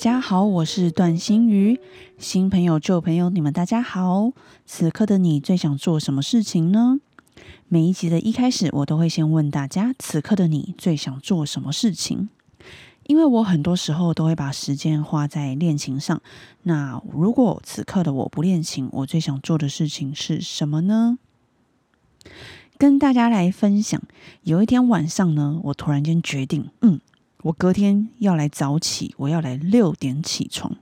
大家好，我是段心瑜。新朋友、旧朋友，你们大家好。此刻的你最想做什么事情呢？每一集的一开始，我都会先问大家：此刻的你最想做什么事情？因为我很多时候都会把时间花在练琴上。那如果此刻的我不练琴，我最想做的事情是什么呢？跟大家来分享。有一天晚上呢，我突然间决定，嗯。我隔天要来早起，我要来六点起床，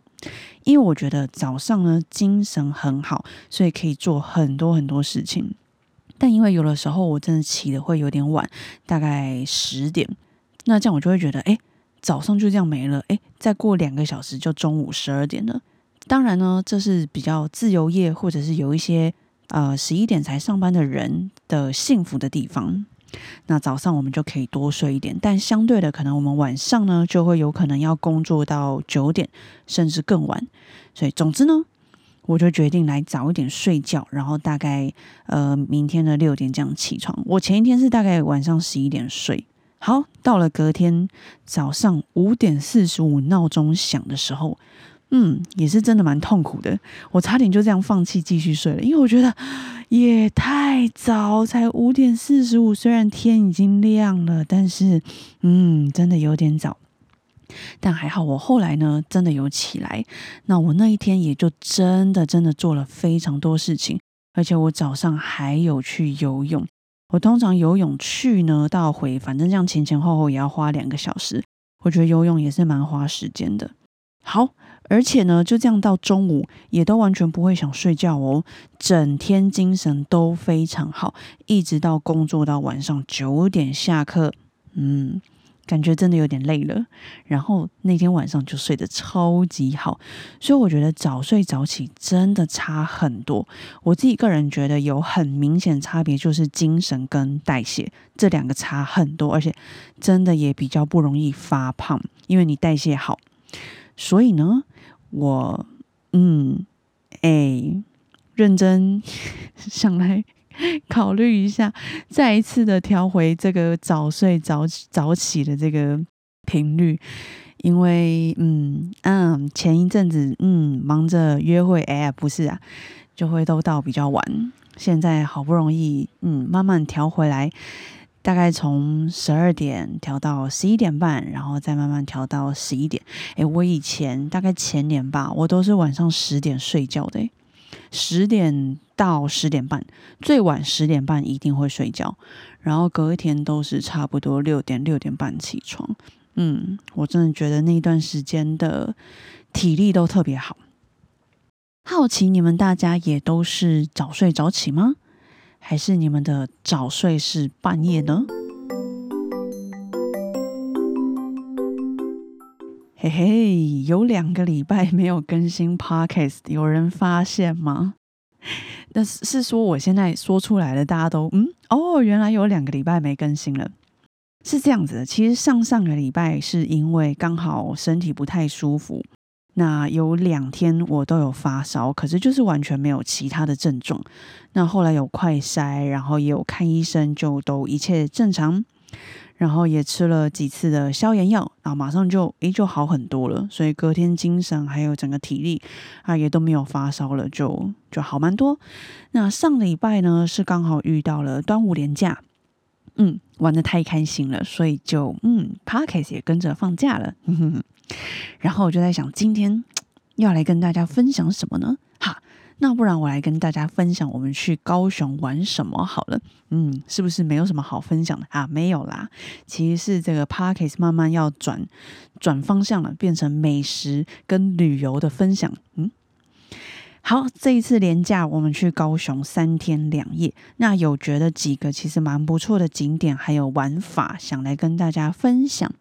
因为我觉得早上呢精神很好，所以可以做很多很多事情。但因为有的时候我真的起的会有点晚，大概十点，那这样我就会觉得，哎，早上就这样没了，哎，再过两个小时就中午十二点了。当然呢，这是比较自由业或者是有一些呃十一点才上班的人的幸福的地方。那早上我们就可以多睡一点，但相对的，可能我们晚上呢就会有可能要工作到九点甚至更晚。所以总之呢，我就决定来早一点睡觉，然后大概呃明天的六点这样起床。我前一天是大概晚上十一点睡，好，到了隔天早上五点四十五闹钟响的时候。嗯，也是真的蛮痛苦的。我差点就这样放弃继续睡了，因为我觉得也太早，才五点四十五。虽然天已经亮了，但是嗯，真的有点早。但还好，我后来呢，真的有起来。那我那一天也就真的真的做了非常多事情，而且我早上还有去游泳。我通常游泳去呢到回，反正这样前前后后也要花两个小时。我觉得游泳也是蛮花时间的。好。而且呢，就这样到中午也都完全不会想睡觉哦，整天精神都非常好，一直到工作到晚上九点下课，嗯，感觉真的有点累了。然后那天晚上就睡得超级好，所以我觉得早睡早起真的差很多。我自己个人觉得有很明显差别，就是精神跟代谢这两个差很多，而且真的也比较不容易发胖，因为你代谢好，所以呢。我嗯，哎，认真 想来考虑一下，再一次的调回这个早睡早早起的这个频率，因为嗯嗯，前一阵子嗯忙着约会，哎不是啊，就会都到比较晚，现在好不容易嗯慢慢调回来。大概从十二点调到十一点半，然后再慢慢调到十一点。诶，我以前大概前年吧，我都是晚上十点睡觉的，十点到十点半，最晚十点半一定会睡觉，然后隔一天都是差不多六点六点半起床。嗯，我真的觉得那一段时间的体力都特别好。好奇你们大家也都是早睡早起吗？还是你们的早睡是半夜呢？嘿嘿，有两个礼拜没有更新 podcast，有人发现吗？那是是说我现在说出来了，大家都嗯哦，原来有两个礼拜没更新了，是这样子的。其实上上个礼拜是因为刚好身体不太舒服。那有两天我都有发烧，可是就是完全没有其他的症状。那后来有快筛，然后也有看医生，就都一切正常。然后也吃了几次的消炎药，然后马上就诶就好很多了。所以隔天精神还有整个体力啊也都没有发烧了，就就好蛮多。那上礼拜呢是刚好遇到了端午连假，嗯，玩的太开心了，所以就嗯 p a r k e s 也跟着放假了。然后我就在想，今天要来跟大家分享什么呢？哈，那不然我来跟大家分享我们去高雄玩什么好了。嗯，是不是没有什么好分享的啊？没有啦，其实是这个 Parkes 慢慢要转转方向了，变成美食跟旅游的分享。嗯，好，这一次连假我们去高雄三天两夜，那有觉得几个其实蛮不错的景点还有玩法，想来跟大家分享。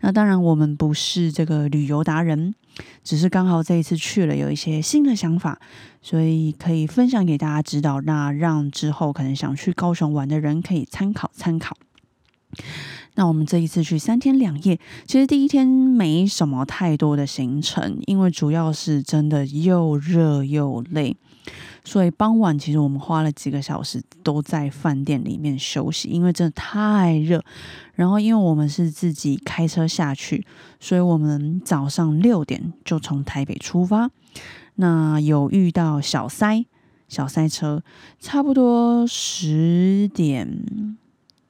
那当然，我们不是这个旅游达人，只是刚好这一次去了，有一些新的想法，所以可以分享给大家知道。那让之后可能想去高雄玩的人可以参考参考。那我们这一次去三天两夜，其实第一天没什么太多的行程，因为主要是真的又热又累，所以傍晚其实我们花了几个小时都在饭店里面休息，因为真的太热。然后因为我们是自己开车下去，所以我们早上六点就从台北出发，那有遇到小塞小塞车，差不多十点。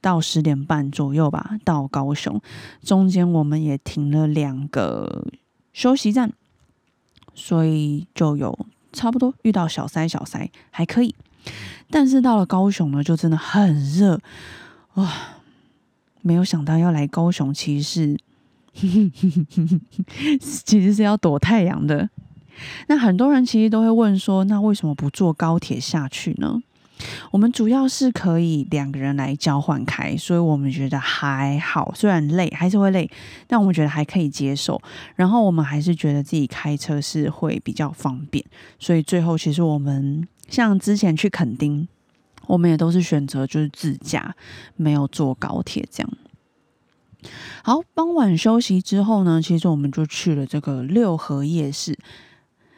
到十点半左右吧，到高雄，中间我们也停了两个休息站，所以就有差不多遇到小塞小塞还可以，但是到了高雄呢，就真的很热哇！没有想到要来高雄，其实其实是要躲太阳的。那很多人其实都会问说，那为什么不坐高铁下去呢？我们主要是可以两个人来交换开，所以我们觉得还好，虽然累还是会累，但我们觉得还可以接受。然后我们还是觉得自己开车是会比较方便，所以最后其实我们像之前去垦丁，我们也都是选择就是自驾，没有坐高铁这样。好，傍晚休息之后呢，其实我们就去了这个六合夜市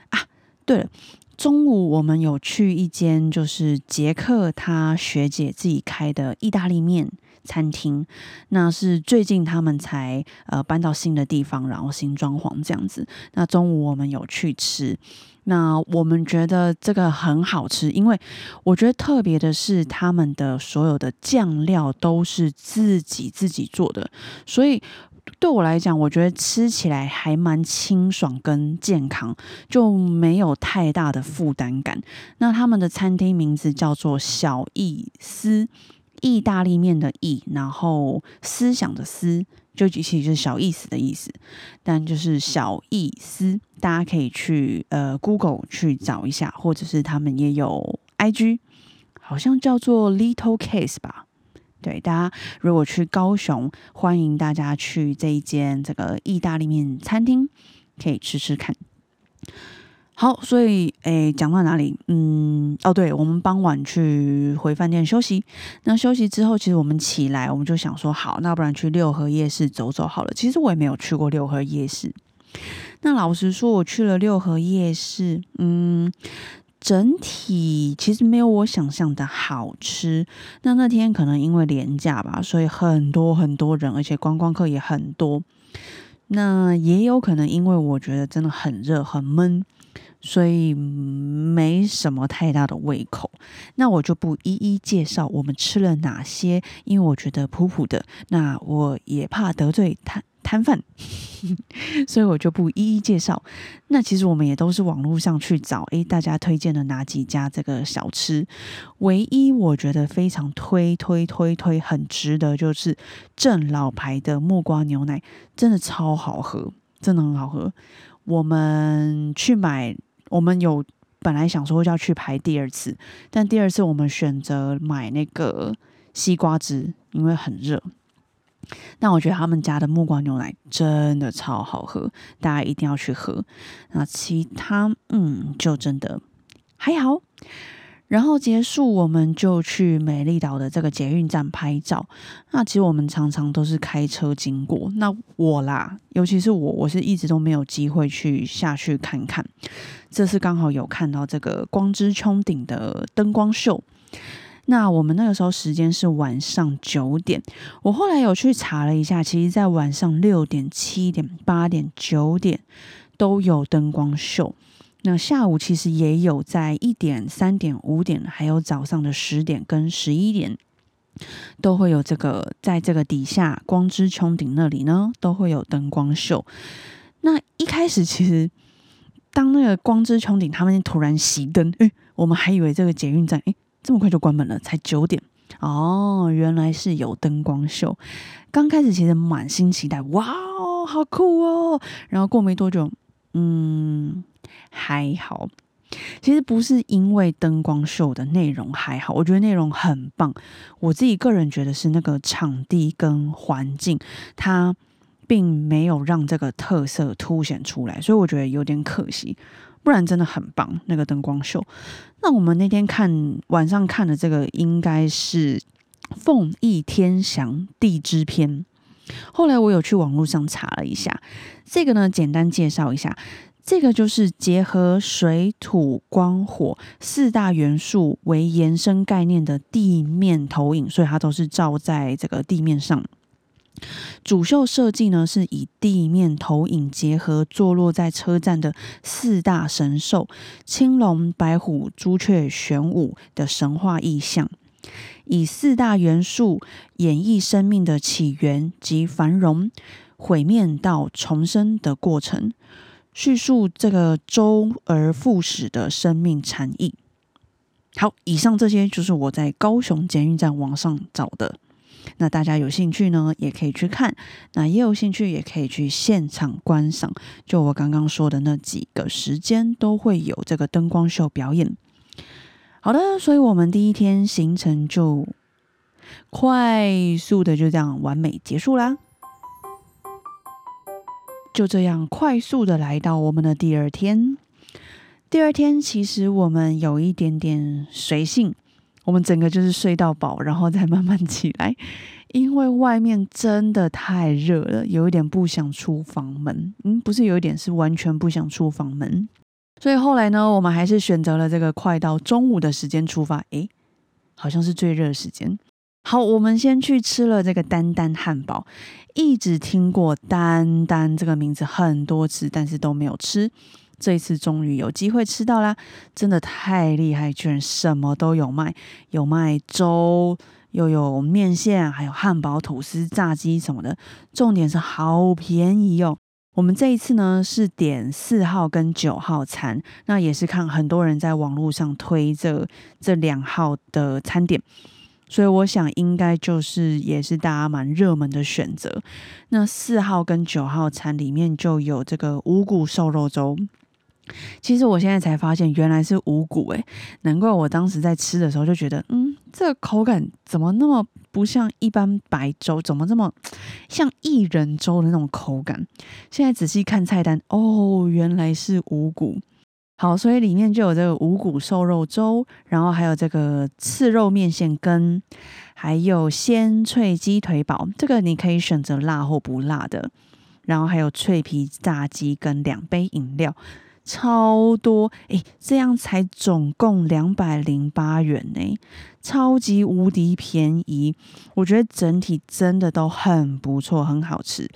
啊。对了。中午我们有去一间就是杰克他学姐自己开的意大利面餐厅，那是最近他们才呃搬到新的地方，然后新装潢这样子。那中午我们有去吃，那我们觉得这个很好吃，因为我觉得特别的是他们的所有的酱料都是自己自己做的，所以。对我来讲，我觉得吃起来还蛮清爽跟健康，就没有太大的负担感。那他们的餐厅名字叫做小意思，意大利面的意，然后思想的思，就其实就是小意思的意思。但就是小意思，大家可以去呃 Google 去找一下，或者是他们也有 IG，好像叫做 Little Case 吧。对，大家如果去高雄，欢迎大家去这一间这个意大利面餐厅，可以吃吃看。好，所以诶，讲到哪里？嗯，哦，对，我们傍晚去回饭店休息。那休息之后，其实我们起来，我们就想说，好，那不然去六合夜市走走好了。其实我也没有去过六合夜市。那老实说，我去了六合夜市，嗯。整体其实没有我想象的好吃。那那天可能因为廉价吧，所以很多很多人，而且观光客也很多。那也有可能因为我觉得真的很热很闷，所以没什么太大的胃口。那我就不一一介绍我们吃了哪些，因为我觉得普普的。那我也怕得罪他。摊贩，所以我就不一一介绍。那其实我们也都是网络上去找，诶，大家推荐的哪几家这个小吃？唯一我觉得非常推推推推很值得，就是正老牌的木瓜牛奶，真的超好喝，真的很好喝。我们去买，我们有本来想说要去排第二次，但第二次我们选择买那个西瓜汁，因为很热。那我觉得他们家的木瓜牛奶真的超好喝，大家一定要去喝。那其他嗯，就真的还好。然后结束，我们就去美丽岛的这个捷运站拍照。那其实我们常常都是开车经过。那我啦，尤其是我，我是一直都没有机会去下去看看。这次刚好有看到这个光之穹顶的灯光秀。那我们那个时候时间是晚上九点，我后来有去查了一下，其实在晚上六点、七点、八点、九点都有灯光秀。那下午其实也有在一点、三点、五点，还有早上的十点跟十一点，都会有这个在这个底下光之穹顶那里呢，都会有灯光秀。那一开始其实当那个光之穹顶他们突然熄灯，诶，我们还以为这个捷运站诶。这么快就关门了，才九点哦，原来是有灯光秀。刚开始其实满心期待，哇哦，好酷哦！然后过没多久，嗯，还好。其实不是因为灯光秀的内容还好，我觉得内容很棒。我自己个人觉得是那个场地跟环境，它并没有让这个特色凸显出来，所以我觉得有点可惜。不然真的很棒那个灯光秀。那我们那天看晚上看的这个应该是《凤翼天翔地支篇》。后来我有去网络上查了一下，这个呢简单介绍一下，这个就是结合水土光火四大元素为延伸概念的地面投影，所以它都是照在这个地面上。主秀设计呢，是以地面投影结合坐落在车站的四大神兽青龙、白虎、朱雀、玄武的神话意象，以四大元素演绎生命的起源及繁荣、毁灭到重生的过程，叙述这个周而复始的生命禅意。好，以上这些就是我在高雄捷运站网上找的。那大家有兴趣呢，也可以去看；那也有兴趣，也可以去现场观赏。就我刚刚说的那几个时间，都会有这个灯光秀表演。好的，所以我们第一天行程就快速的就这样完美结束啦。就这样快速的来到我们的第二天。第二天其实我们有一点点随性。我们整个就是睡到饱，然后再慢慢起来，因为外面真的太热了，有一点不想出房门。嗯，不是有一点，是完全不想出房门。所以后来呢，我们还是选择了这个快到中午的时间出发。诶，好像是最热的时间。好，我们先去吃了这个丹丹汉堡，一直听过丹丹这个名字很多次，但是都没有吃。这一次终于有机会吃到啦，真的太厉害！居然什么都有卖，有卖粥，又有面线，还有汉堡、吐司、炸鸡什么的。重点是好便宜哦。我们这一次呢是点四号跟九号餐，那也是看很多人在网络上推这这两号的餐点，所以我想应该就是也是大家蛮热门的选择。那四号跟九号餐里面就有这个五谷瘦肉粥。其实我现在才发现，原来是五谷诶，难怪我当时在吃的时候就觉得，嗯，这个口感怎么那么不像一般白粥，怎么这么 像薏仁粥的那种口感？现在仔细看菜单，哦，原来是五谷。好，所以里面就有这个五谷瘦肉粥，然后还有这个刺肉面线羹，还有鲜脆鸡腿堡，这个你可以选择辣或不辣的，然后还有脆皮炸鸡跟两杯饮料。超多诶，这样才总共两百零八元呢，超级无敌便宜。我觉得整体真的都很不错，很好吃。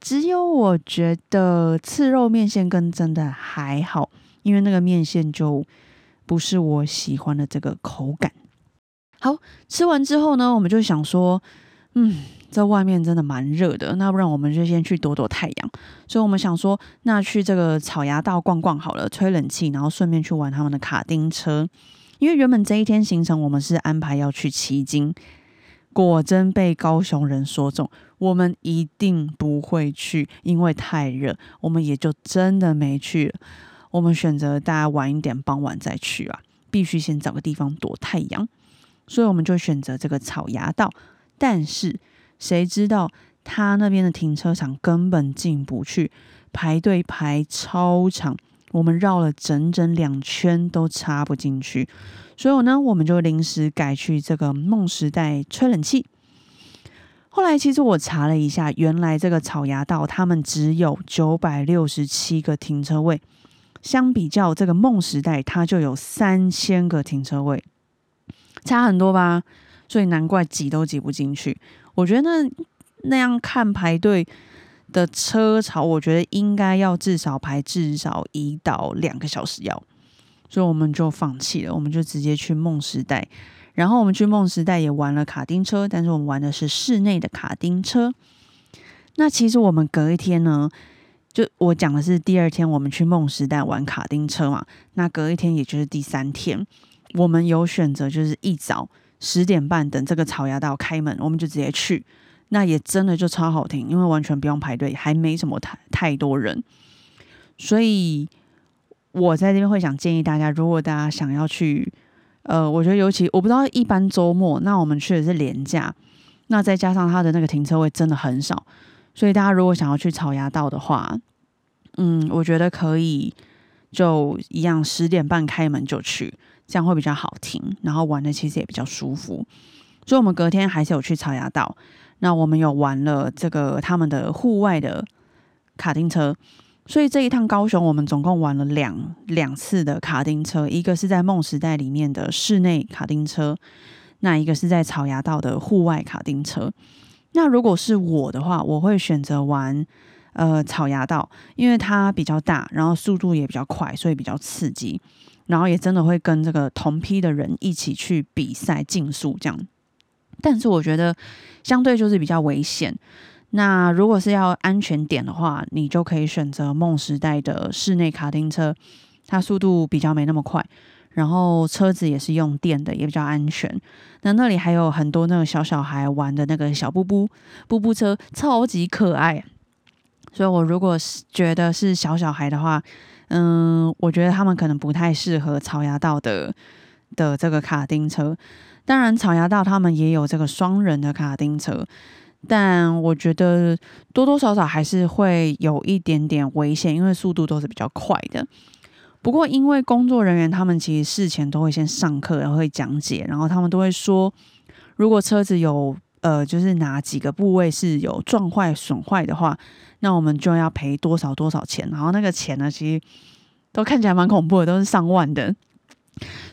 只有我觉得刺肉面线羹真的还好，因为那个面线就不是我喜欢的这个口感。好吃完之后呢，我们就想说，嗯。在外面真的蛮热的，那不然我们就先去躲躲太阳。所以我们想说，那去这个草芽道逛逛好了，吹冷气，然后顺便去玩他们的卡丁车。因为原本这一天行程我们是安排要去旗津，果真被高雄人说中，我们一定不会去，因为太热，我们也就真的没去。我们选择大家晚一点，傍晚再去啊，必须先找个地方躲太阳，所以我们就选择这个草芽道，但是。谁知道他那边的停车场根本进不去，排队排超长，我们绕了整整两圈都插不进去，所以呢，我们就临时改去这个梦时代吹冷气。后来其实我查了一下，原来这个草芽道他们只有九百六十七个停车位，相比较这个梦时代，它就有三千个停车位，差很多吧？所以难怪挤都挤不进去。我觉得那那样看排队的车潮，我觉得应该要至少排至少一到两个小时要，所以我们就放弃了，我们就直接去梦时代。然后我们去梦时代也玩了卡丁车，但是我们玩的是室内的卡丁车。那其实我们隔一天呢，就我讲的是第二天我们去梦时代玩卡丁车嘛，那隔一天也就是第三天，我们有选择就是一早。十点半等这个草芽道开门，我们就直接去。那也真的就超好听，因为完全不用排队，还没什么太太多人。所以我在这边会想建议大家，如果大家想要去，呃，我觉得尤其我不知道一般周末，那我们去的是廉价，那再加上它的那个停车位真的很少，所以大家如果想要去草芽道的话，嗯，我觉得可以就一样十点半开门就去，这样会比较好听，然后玩的其实也比较舒服。所以我们隔天还是有去草芽道，那我们有玩了这个他们的户外的卡丁车。所以这一趟高雄，我们总共玩了两两次的卡丁车，一个是在梦时代里面的室内卡丁车，那一个是在草芽道的户外卡丁车。那如果是我的话，我会选择玩呃草芽道，因为它比较大，然后速度也比较快，所以比较刺激，然后也真的会跟这个同批的人一起去比赛竞速这样。但是我觉得相对就是比较危险。那如果是要安全点的话，你就可以选择梦时代的室内卡丁车，它速度比较没那么快，然后车子也是用电的，也比较安全。那那里还有很多那个小小孩玩的那个小布布布布车，超级可爱。所以我如果是觉得是小小孩的话，嗯，我觉得他们可能不太适合草芽道的的这个卡丁车。当然，草芽道他们也有这个双人的卡丁车。但我觉得多多少少还是会有一点点危险，因为速度都是比较快的。不过，因为工作人员他们其实事前都会先上课，然后会讲解，然后他们都会说，如果车子有呃，就是哪几个部位是有撞坏、损坏的话，那我们就要赔多少多少钱。然后那个钱呢，其实都看起来蛮恐怖的，都是上万的。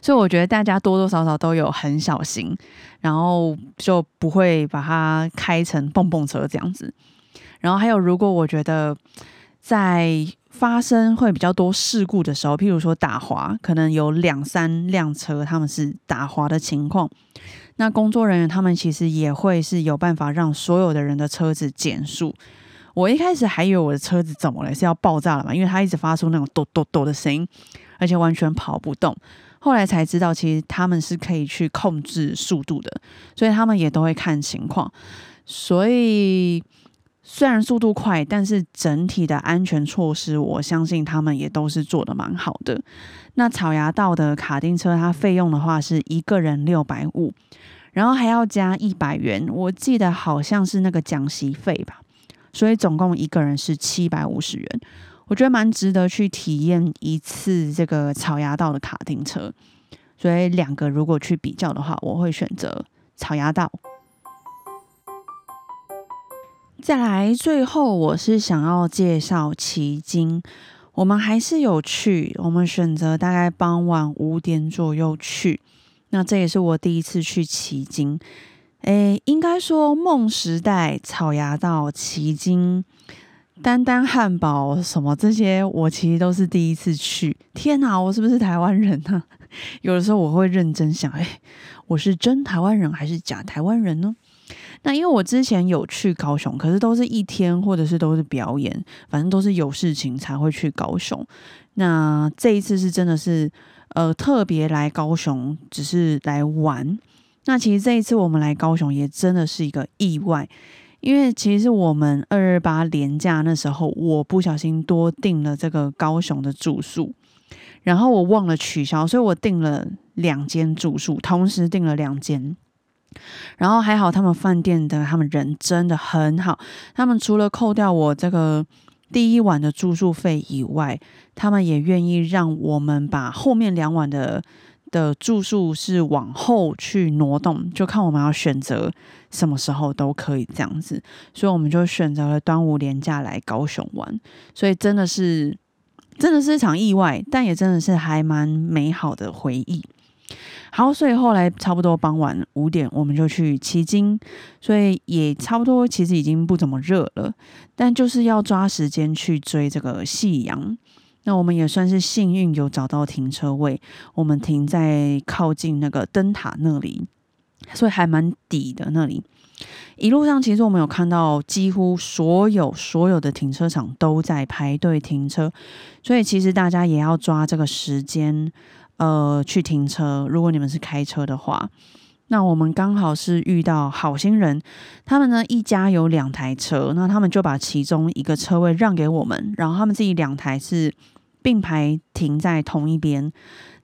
所以我觉得大家多多少少都有很小心，然后就不会把它开成蹦蹦车这样子。然后还有，如果我觉得在发生会比较多事故的时候，譬如说打滑，可能有两三辆车他们是打滑的情况，那工作人员他们其实也会是有办法让所有的人的车子减速。我一开始还以为我的车子怎么了，是要爆炸了嘛？因为它一直发出那种咚咚咚的声音，而且完全跑不动。后来才知道，其实他们是可以去控制速度的，所以他们也都会看情况。所以虽然速度快，但是整体的安全措施，我相信他们也都是做的蛮好的。那草芽道的卡丁车，它费用的话是一个人六百五，然后还要加一百元，我记得好像是那个讲习费吧，所以总共一个人是七百五十元。我觉得蛮值得去体验一次这个草芽道的卡丁车，所以两个如果去比较的话，我会选择草芽道。再来，最后我是想要介绍奇经，我们还是有去，我们选择大概傍晚五点左右去，那这也是我第一次去奇经。诶，应该说梦时代草芽道奇经。丹丹汉堡什么这些，我其实都是第一次去。天哪，我是不是台湾人呢？有的时候我会认真想，哎，我是真台湾人还是假台湾人呢？那因为我之前有去高雄，可是都是一天或者是都是表演，反正都是有事情才会去高雄。那这一次是真的是呃特别来高雄，只是来玩。那其实这一次我们来高雄也真的是一个意外。因为其实我们二二八年假那时候，我不小心多订了这个高雄的住宿，然后我忘了取消，所以我订了两间住宿，同时订了两间。然后还好，他们饭店的他们人真的很好，他们除了扣掉我这个第一晚的住宿费以外，他们也愿意让我们把后面两晚的。的住宿是往后去挪动，就看我们要选择什么时候都可以这样子，所以我们就选择了端午连假来高雄玩，所以真的是真的是一场意外，但也真的是还蛮美好的回忆。好，所以后来差不多傍晚五点，我们就去骑鲸，所以也差不多其实已经不怎么热了，但就是要抓时间去追这个夕阳。那我们也算是幸运，有找到停车位。我们停在靠近那个灯塔那里，所以还蛮底的那里。一路上，其实我们有看到几乎所有所有的停车场都在排队停车，所以其实大家也要抓这个时间，呃，去停车。如果你们是开车的话，那我们刚好是遇到好心人，他们呢一家有两台车，那他们就把其中一个车位让给我们，然后他们自己两台是。并排停在同一边，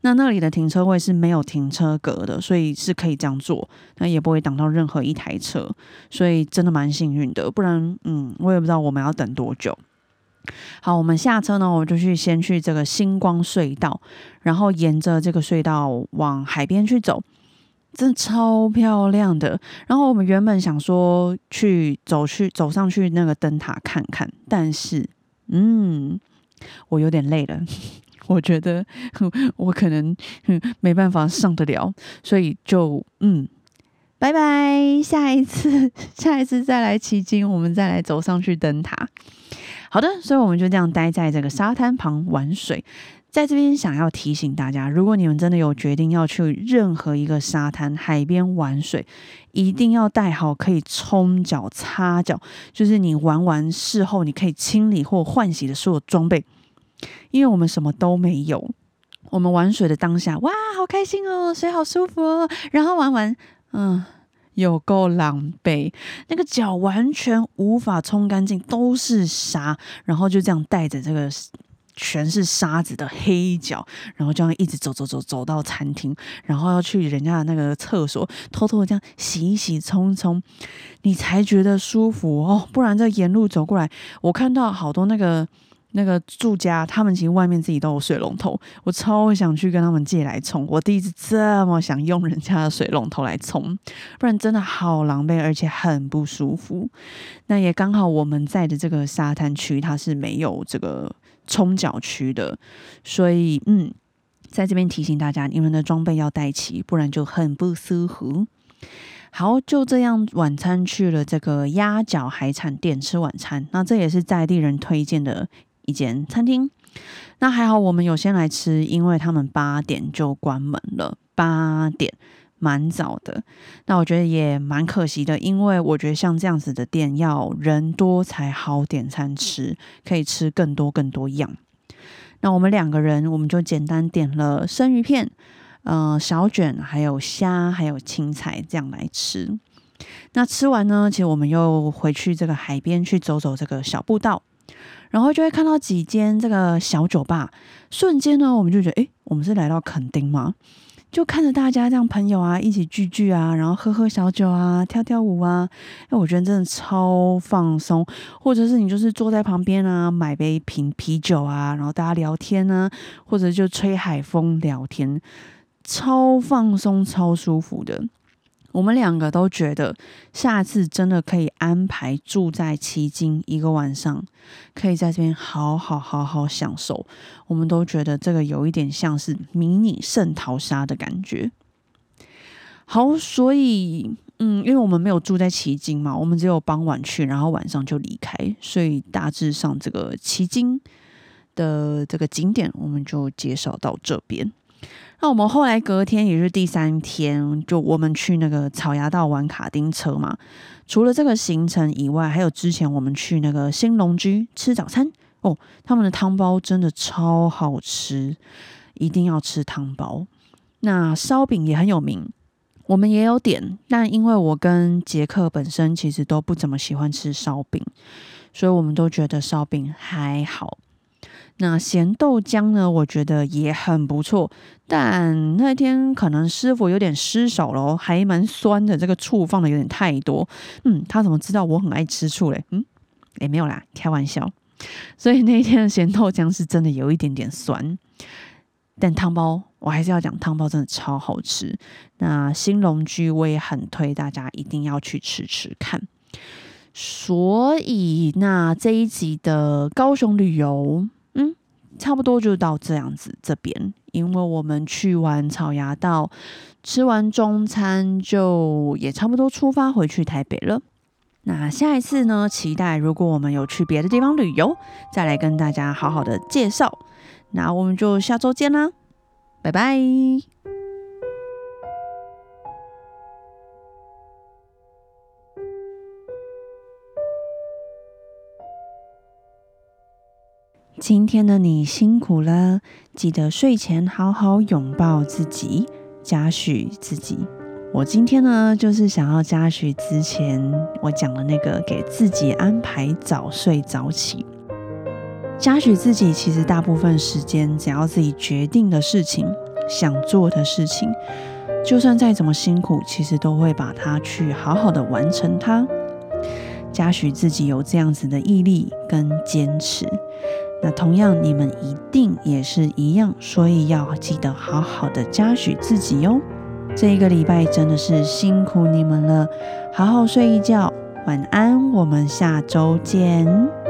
那那里的停车位是没有停车格的，所以是可以这样做，那也不会挡到任何一台车，所以真的蛮幸运的。不然，嗯，我也不知道我们要等多久。好，我们下车呢，我就去先去这个星光隧道，然后沿着这个隧道往海边去走，真的超漂亮的。然后我们原本想说去走去走上去那个灯塔看看，但是，嗯，我有点累了。我觉得 我可能没办法上得了，所以就嗯，拜拜，下一次 下一次再来奇经，我们再来走上去灯塔。好的，所以我们就这样待在这个沙滩旁玩水。在这边想要提醒大家，如果你们真的有决定要去任何一个沙滩、海边玩水，一定要带好可以冲脚、擦脚，就是你玩完事后你可以清理或换洗的所有装备。因为我们什么都没有，我们玩水的当下，哇，好开心哦，水好舒服哦。然后玩完，嗯，有够狼狈，那个脚完全无法冲干净，都是沙。然后就这样带着这个全是沙子的黑脚，然后这样一直走走走走到餐厅，然后要去人家的那个厕所，偷偷的这样洗一洗冲冲，你才觉得舒服哦。不然这沿路走过来，我看到好多那个。那个住家，他们其实外面自己都有水龙头，我超想去跟他们借来冲。我第一次这么想用人家的水龙头来冲，不然真的好狼狈，而且很不舒服。那也刚好我们在的这个沙滩区，它是没有这个冲脚区的，所以嗯，在这边提醒大家，你们的装备要带齐，不然就很不舒服。好，就这样，晚餐去了这个鸭脚海产店吃晚餐。那这也是在地人推荐的。一间餐厅，那还好，我们有先来吃，因为他们八点就关门了，八点蛮早的。那我觉得也蛮可惜的，因为我觉得像这样子的店要人多才好点餐吃，可以吃更多更多样。那我们两个人，我们就简单点了生鱼片、呃小卷，还有虾，还有青菜这样来吃。那吃完呢，其实我们又回去这个海边去走走这个小步道。然后就会看到几间这个小酒吧，瞬间呢，我们就觉得，哎，我们是来到垦丁吗？就看着大家这样朋友啊，一起聚聚啊，然后喝喝小酒啊，跳跳舞啊，哎，我觉得真的超放松。或者是你就是坐在旁边啊，买杯瓶啤酒啊，然后大家聊天呢，或者就吹海风聊天，超放松、超舒服的。我们两个都觉得，下次真的可以安排住在奇经一个晚上，可以在这边好好好好享受。我们都觉得这个有一点像是迷你圣淘沙的感觉。好，所以嗯，因为我们没有住在奇经嘛，我们只有傍晚去，然后晚上就离开，所以大致上这个奇经的这个景点，我们就介绍到这边。那我们后来隔天也是第三天，就我们去那个草衙道玩卡丁车嘛。除了这个行程以外，还有之前我们去那个新龙居吃早餐哦，他们的汤包真的超好吃，一定要吃汤包。那烧饼也很有名，我们也有点，但因为我跟杰克本身其实都不怎么喜欢吃烧饼，所以我们都觉得烧饼还好。那咸豆浆呢？我觉得也很不错，但那天可能师傅有点失手了，还蛮酸的。这个醋放的有点太多。嗯，他怎么知道我很爱吃醋嘞？嗯，也没有啦，开玩笑。所以那天的咸豆浆是真的有一点点酸。但汤包我还是要讲，汤包真的超好吃。那新龙居我也很推大家一定要去吃吃看。所以那这一集的高雄旅游。嗯差不多就到这样子这边，因为我们去完草衙道，吃完中餐，就也差不多出发回去台北了。那下一次呢？期待如果我们有去别的地方旅游，再来跟大家好好的介绍。那我们就下周见啦，拜拜。今天的你辛苦了，记得睡前好好拥抱自己，嘉许自己。我今天呢，就是想要嘉许之前我讲的那个，给自己安排早睡早起。嘉许自己，其实大部分时间只要自己决定的事情，想做的事情，就算再怎么辛苦，其实都会把它去好好的完成它。嘉许自己有这样子的毅力跟坚持，那同样你们一定也是一样，所以要记得好好的嘉许自己哟。这一个礼拜真的是辛苦你们了，好好睡一觉，晚安，我们下周见。